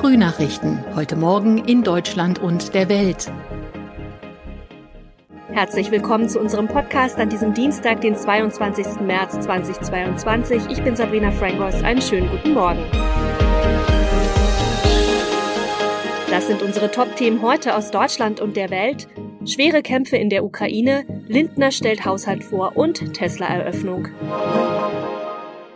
Frühnachrichten. Heute Morgen in Deutschland und der Welt. Herzlich willkommen zu unserem Podcast an diesem Dienstag, den 22. März 2022. Ich bin Sabrina Frangos. Einen schönen guten Morgen. Das sind unsere Top-Themen heute aus Deutschland und der Welt. Schwere Kämpfe in der Ukraine, Lindner stellt Haushalt vor und Tesla-Eröffnung.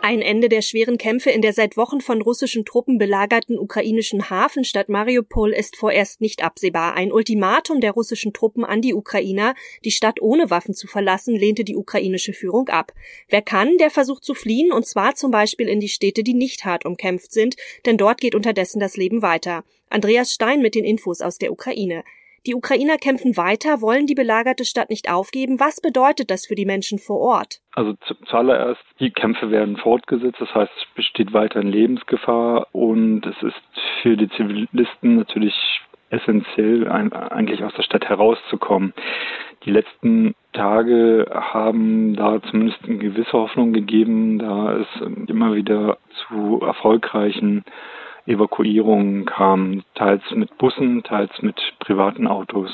Ein Ende der schweren Kämpfe in der seit Wochen von russischen Truppen belagerten ukrainischen Hafenstadt Mariupol ist vorerst nicht absehbar. Ein Ultimatum der russischen Truppen an die Ukrainer, die Stadt ohne Waffen zu verlassen, lehnte die ukrainische Führung ab. Wer kann, der versucht zu fliehen, und zwar zum Beispiel in die Städte, die nicht hart umkämpft sind, denn dort geht unterdessen das Leben weiter. Andreas Stein mit den Infos aus der Ukraine. Die Ukrainer kämpfen weiter, wollen die belagerte Stadt nicht aufgeben. Was bedeutet das für die Menschen vor Ort? Also zuallererst, die Kämpfe werden fortgesetzt, das heißt, es besteht weiterhin Lebensgefahr und es ist für die Zivilisten natürlich essentiell, eigentlich aus der Stadt herauszukommen. Die letzten Tage haben da zumindest eine gewisse Hoffnung gegeben, da es immer wieder zu erfolgreichen Evakuierungen kamen, teils mit Bussen, teils mit privaten Autos.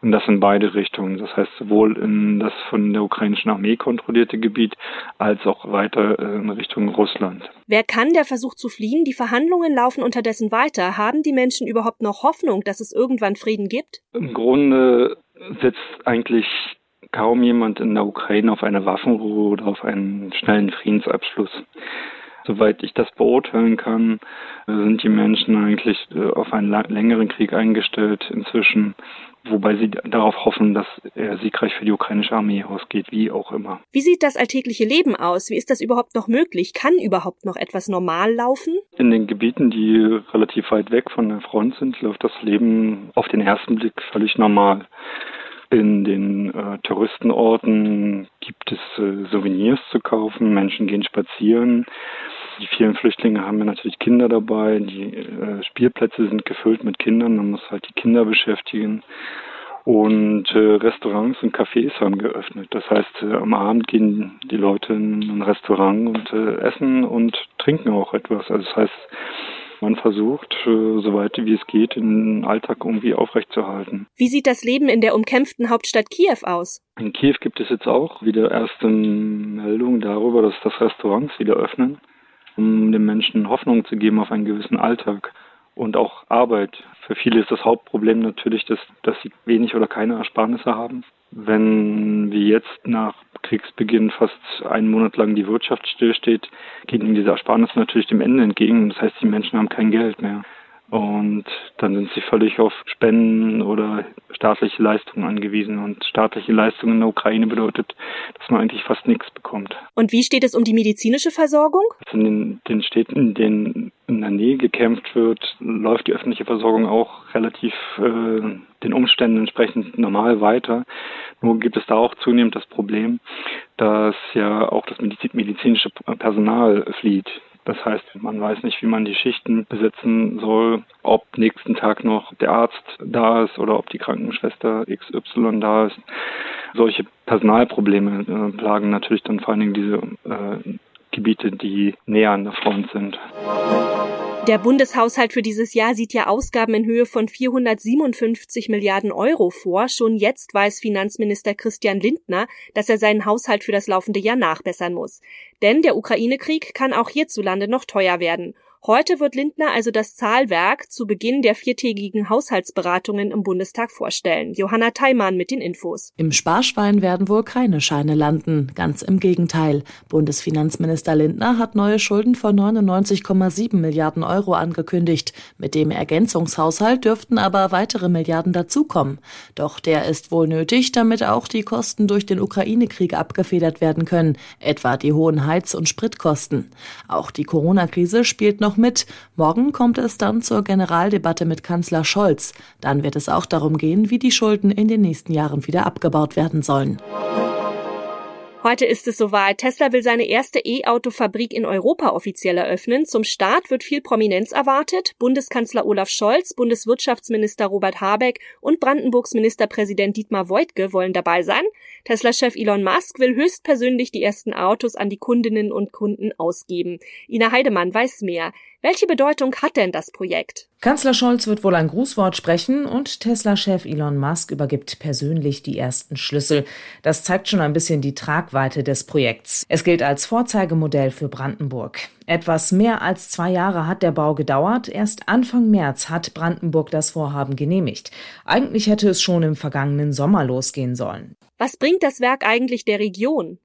Und das in beide Richtungen. Das heißt sowohl in das von der ukrainischen Armee kontrollierte Gebiet als auch weiter äh, in Richtung Russland. Wer kann, der versucht zu fliehen? Die Verhandlungen laufen unterdessen weiter. Haben die Menschen überhaupt noch Hoffnung, dass es irgendwann Frieden gibt? Im Grunde setzt eigentlich kaum jemand in der Ukraine auf eine Waffenruhe oder auf einen schnellen Friedensabschluss. Soweit ich das beurteilen kann, sind die Menschen eigentlich äh, auf einen längeren Krieg eingestellt inzwischen, wobei sie darauf hoffen, dass er siegreich für die ukrainische Armee ausgeht, wie auch immer. Wie sieht das alltägliche Leben aus? Wie ist das überhaupt noch möglich? Kann überhaupt noch etwas normal laufen? In den Gebieten, die relativ weit weg von der Front sind, läuft das Leben auf den ersten Blick völlig normal. In den äh, Touristenorten gibt es äh, Souvenirs zu kaufen, Menschen gehen spazieren. Die vielen Flüchtlinge haben ja natürlich Kinder dabei, die äh, Spielplätze sind gefüllt mit Kindern, man muss halt die Kinder beschäftigen. Und äh, Restaurants und Cafés haben geöffnet. Das heißt, äh, am Abend gehen die Leute in ein Restaurant und äh, essen und trinken auch etwas. Also das heißt, man versucht, äh, soweit wie es geht, den Alltag irgendwie aufrechtzuerhalten. Wie sieht das Leben in der umkämpften Hauptstadt Kiew aus? In Kiew gibt es jetzt auch wieder erste Meldungen darüber, dass das Restaurants wieder öffnen, um den Menschen Hoffnung zu geben auf einen gewissen Alltag und auch Arbeit. Für viele ist das Hauptproblem natürlich, dass, dass sie wenig oder keine Ersparnisse haben. Wenn wie jetzt nach Kriegsbeginn fast einen Monat lang die Wirtschaft stillsteht, gehen diese Ersparnisse natürlich dem Ende entgegen. Das heißt, die Menschen haben kein Geld mehr. Und dann sind sie völlig auf Spenden oder staatliche Leistungen angewiesen. Und staatliche Leistungen in der Ukraine bedeutet, dass man eigentlich fast nichts bekommt. Und wie steht es um die medizinische Versorgung? Also in den, den Städten, in denen in der Nähe gekämpft wird, läuft die öffentliche Versorgung auch relativ äh, den Umständen entsprechend normal weiter. Nur gibt es da auch zunehmend das Problem, dass ja auch das medizinische Personal flieht. Das heißt, man weiß nicht, wie man die Schichten besetzen soll, ob nächsten Tag noch der Arzt da ist oder ob die Krankenschwester XY da ist. Solche Personalprobleme äh, plagen natürlich dann vor allen Dingen diese äh, Gebiete, die näher an der Front sind. Der Bundeshaushalt für dieses Jahr sieht ja Ausgaben in Höhe von 457 Milliarden Euro vor. Schon jetzt weiß Finanzminister Christian Lindner, dass er seinen Haushalt für das laufende Jahr nachbessern muss. Denn der Ukraine-Krieg kann auch hierzulande noch teuer werden. Heute wird Lindner also das Zahlwerk zu Beginn der viertägigen Haushaltsberatungen im Bundestag vorstellen. Johanna Theimann mit den Infos. Im Sparschwein werden wohl keine Scheine landen. Ganz im Gegenteil. Bundesfinanzminister Lindner hat neue Schulden von 99,7 Milliarden Euro angekündigt. Mit dem Ergänzungshaushalt dürften aber weitere Milliarden dazukommen. Doch der ist wohl nötig, damit auch die Kosten durch den Ukraine-Krieg abgefedert werden können, etwa die hohen Heiz- und Spritkosten. Auch die Corona-Krise spielt noch noch mit. Morgen kommt es dann zur Generaldebatte mit Kanzler Scholz. Dann wird es auch darum gehen, wie die Schulden in den nächsten Jahren wieder abgebaut werden sollen. Heute ist es soweit. Tesla will seine erste E-Auto-Fabrik in Europa offiziell eröffnen. Zum Start wird viel Prominenz erwartet. Bundeskanzler Olaf Scholz, Bundeswirtschaftsminister Robert Habeck und Brandenburgs Ministerpräsident Dietmar Woidke wollen dabei sein. Tesla-Chef Elon Musk will höchstpersönlich die ersten Autos an die Kundinnen und Kunden ausgeben. Ina Heidemann weiß mehr. Welche Bedeutung hat denn das Projekt? Kanzler Scholz wird wohl ein Grußwort sprechen und Tesla-Chef Elon Musk übergibt persönlich die ersten Schlüssel. Das zeigt schon ein bisschen die Tragweite des Projekts. Es gilt als Vorzeigemodell für Brandenburg. Etwas mehr als zwei Jahre hat der Bau gedauert. Erst Anfang März hat Brandenburg das Vorhaben genehmigt. Eigentlich hätte es schon im vergangenen Sommer losgehen sollen. Was bringt das Werk eigentlich der Region?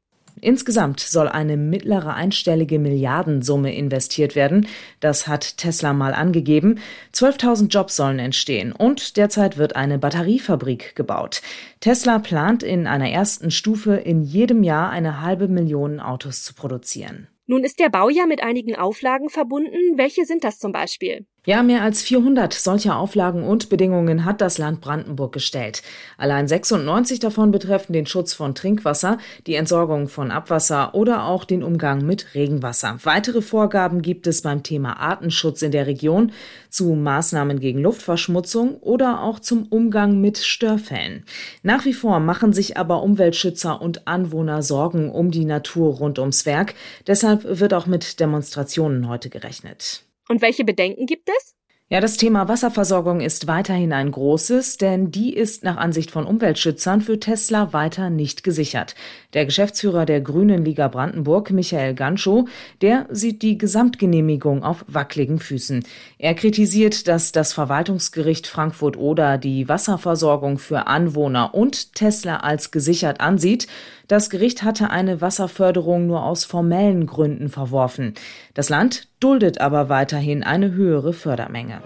Insgesamt soll eine mittlere einstellige Milliardensumme investiert werden. Das hat Tesla mal angegeben. 12.000 Jobs sollen entstehen und derzeit wird eine Batteriefabrik gebaut. Tesla plant in einer ersten Stufe in jedem Jahr eine halbe Million Autos zu produzieren. Nun ist der Bau ja mit einigen Auflagen verbunden. Welche sind das zum Beispiel? Ja, mehr als 400 solcher Auflagen und Bedingungen hat das Land Brandenburg gestellt. Allein 96 davon betreffen den Schutz von Trinkwasser, die Entsorgung von Abwasser oder auch den Umgang mit Regenwasser. Weitere Vorgaben gibt es beim Thema Artenschutz in der Region, zu Maßnahmen gegen Luftverschmutzung oder auch zum Umgang mit Störfällen. Nach wie vor machen sich aber Umweltschützer und Anwohner Sorgen um die Natur rund ums Werk. Deshalb wird auch mit Demonstrationen heute gerechnet. Und welche Bedenken gibt es? Ja, das Thema Wasserversorgung ist weiterhin ein großes, denn die ist nach Ansicht von Umweltschützern für Tesla weiter nicht gesichert. Der Geschäftsführer der Grünen Liga Brandenburg, Michael Ganschow, der sieht die Gesamtgenehmigung auf wackeligen Füßen. Er kritisiert, dass das Verwaltungsgericht Frankfurt-Oder die Wasserversorgung für Anwohner und Tesla als gesichert ansieht. Das Gericht hatte eine Wasserförderung nur aus formellen Gründen verworfen. Das Land duldet aber weiterhin eine höhere Fördermenge.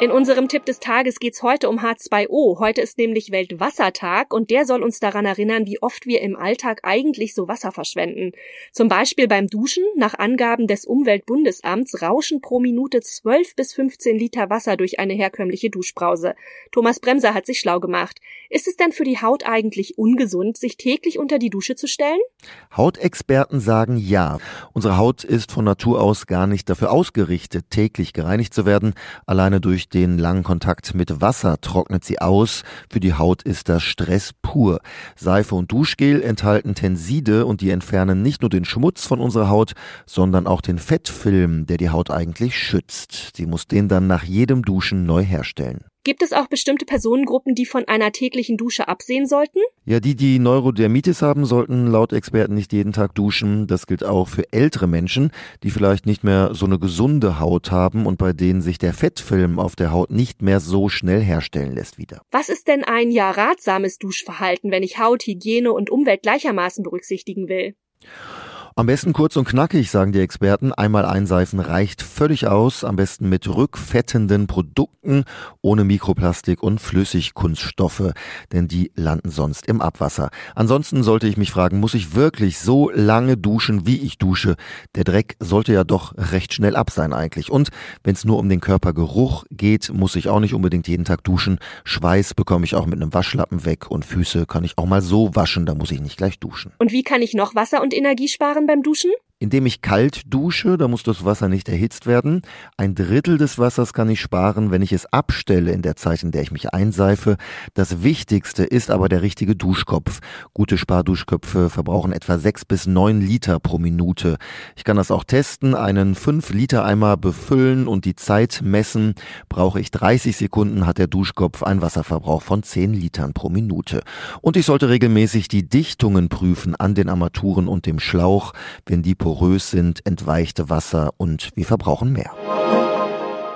In unserem Tipp des Tages geht's heute um H2O. Heute ist nämlich Weltwassertag und der soll uns daran erinnern, wie oft wir im Alltag eigentlich so Wasser verschwenden. Zum Beispiel beim Duschen. Nach Angaben des Umweltbundesamts rauschen pro Minute 12 bis 15 Liter Wasser durch eine herkömmliche Duschbrause. Thomas Bremser hat sich schlau gemacht. Ist es denn für die Haut eigentlich ungesund, sich täglich unter die Dusche zu stellen? Hautexperten sagen ja. Unsere Haut ist von Natur aus gar nicht dafür ausgerichtet, täglich gereinigt zu werden. Alleine durch den langen Kontakt mit Wasser trocknet sie aus. Für die Haut ist das Stress pur. Seife und Duschgel enthalten Tenside und die entfernen nicht nur den Schmutz von unserer Haut, sondern auch den Fettfilm, der die Haut eigentlich schützt. Sie muss den dann nach jedem Duschen neu herstellen. Gibt es auch bestimmte Personengruppen, die von einer täglichen Dusche absehen sollten? Ja, die, die Neurodermitis haben, sollten laut Experten nicht jeden Tag duschen. Das gilt auch für ältere Menschen, die vielleicht nicht mehr so eine gesunde Haut haben und bei denen sich der Fettfilm auf der Haut nicht mehr so schnell herstellen lässt wieder. Was ist denn ein ja ratsames Duschverhalten, wenn ich Haut, Hygiene und Umwelt gleichermaßen berücksichtigen will? Am besten kurz und knackig, sagen die Experten. Einmal einseifen reicht völlig aus. Am besten mit rückfettenden Produkten ohne Mikroplastik und Flüssigkunststoffe, denn die landen sonst im Abwasser. Ansonsten sollte ich mich fragen, muss ich wirklich so lange duschen, wie ich dusche? Der Dreck sollte ja doch recht schnell ab sein eigentlich. Und wenn es nur um den Körpergeruch geht, muss ich auch nicht unbedingt jeden Tag duschen. Schweiß bekomme ich auch mit einem Waschlappen weg und Füße kann ich auch mal so waschen, da muss ich nicht gleich duschen. Und wie kann ich noch Wasser und Energie sparen? Beim Duschen? Indem ich kalt dusche, da muss das Wasser nicht erhitzt werden. Ein Drittel des Wassers kann ich sparen, wenn ich es abstelle in der Zeit, in der ich mich einseife. Das Wichtigste ist aber der richtige Duschkopf. Gute Sparduschköpfe verbrauchen etwa sechs bis neun Liter pro Minute. Ich kann das auch testen, einen fünf Liter Eimer befüllen und die Zeit messen. Brauche ich 30 Sekunden, hat der Duschkopf einen Wasserverbrauch von zehn Litern pro Minute. Und ich sollte regelmäßig die Dichtungen prüfen an den Armaturen und dem Schlauch. Wenn die porös sind, entweichte Wasser und wir verbrauchen mehr.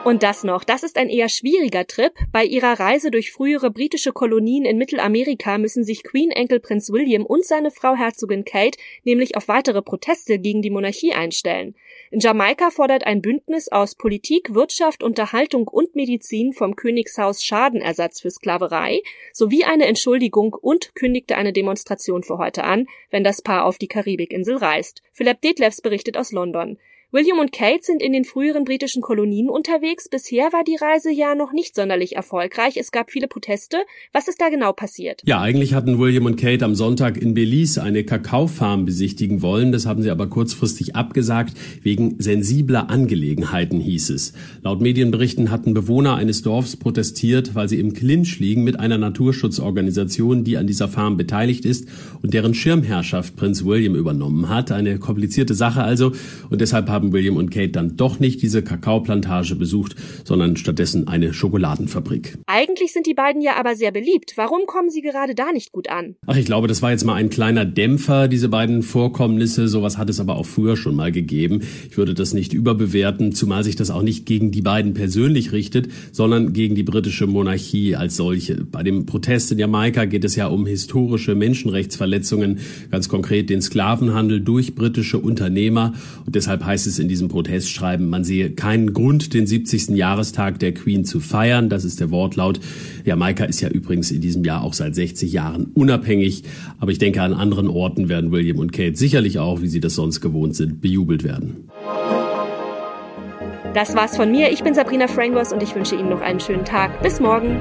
Und das noch, das ist ein eher schwieriger Trip. Bei ihrer Reise durch frühere britische Kolonien in Mittelamerika müssen sich Queen Enkel Prinz William und seine Frau Herzogin Kate nämlich auf weitere Proteste gegen die Monarchie einstellen. In Jamaika fordert ein Bündnis aus Politik, Wirtschaft, Unterhaltung und Medizin vom Königshaus Schadenersatz für Sklaverei sowie eine Entschuldigung und kündigte eine Demonstration für heute an, wenn das Paar auf die Karibikinsel reist. Philipp Detlefs berichtet aus London. William und Kate sind in den früheren britischen Kolonien unterwegs. Bisher war die Reise ja noch nicht sonderlich erfolgreich. Es gab viele Proteste. Was ist da genau passiert? Ja, eigentlich hatten William und Kate am Sonntag in Belize eine Kakaofarm besichtigen wollen. Das haben sie aber kurzfristig abgesagt. Wegen sensibler Angelegenheiten hieß es. Laut Medienberichten hatten Bewohner eines Dorfs protestiert, weil sie im Clinch liegen mit einer Naturschutzorganisation, die an dieser Farm beteiligt ist und deren Schirmherrschaft Prinz William übernommen hat. Eine komplizierte Sache also. Und deshalb haben haben William und Kate dann doch nicht diese Kakaoplantage besucht, sondern stattdessen eine Schokoladenfabrik. Eigentlich sind die beiden ja aber sehr beliebt. Warum kommen sie gerade da nicht gut an? Ach, ich glaube, das war jetzt mal ein kleiner Dämpfer, diese beiden Vorkommnisse. Sowas hat es aber auch früher schon mal gegeben. Ich würde das nicht überbewerten, zumal sich das auch nicht gegen die beiden persönlich richtet, sondern gegen die britische Monarchie als solche. Bei dem Protest in Jamaika geht es ja um historische Menschenrechtsverletzungen, ganz konkret den Sklavenhandel durch britische Unternehmer. Und deshalb heißt es in diesem Protestschreiben, man sehe keinen Grund, den 70. Jahrestag der Queen zu feiern. Das ist der Wortlaut. Jamaika ist ja übrigens in diesem Jahr auch seit 60 Jahren unabhängig. Aber ich denke, an anderen Orten werden William und Kate sicherlich auch, wie sie das sonst gewohnt sind, bejubelt werden. Das war's von mir. Ich bin Sabrina Frangos und ich wünsche Ihnen noch einen schönen Tag. Bis morgen.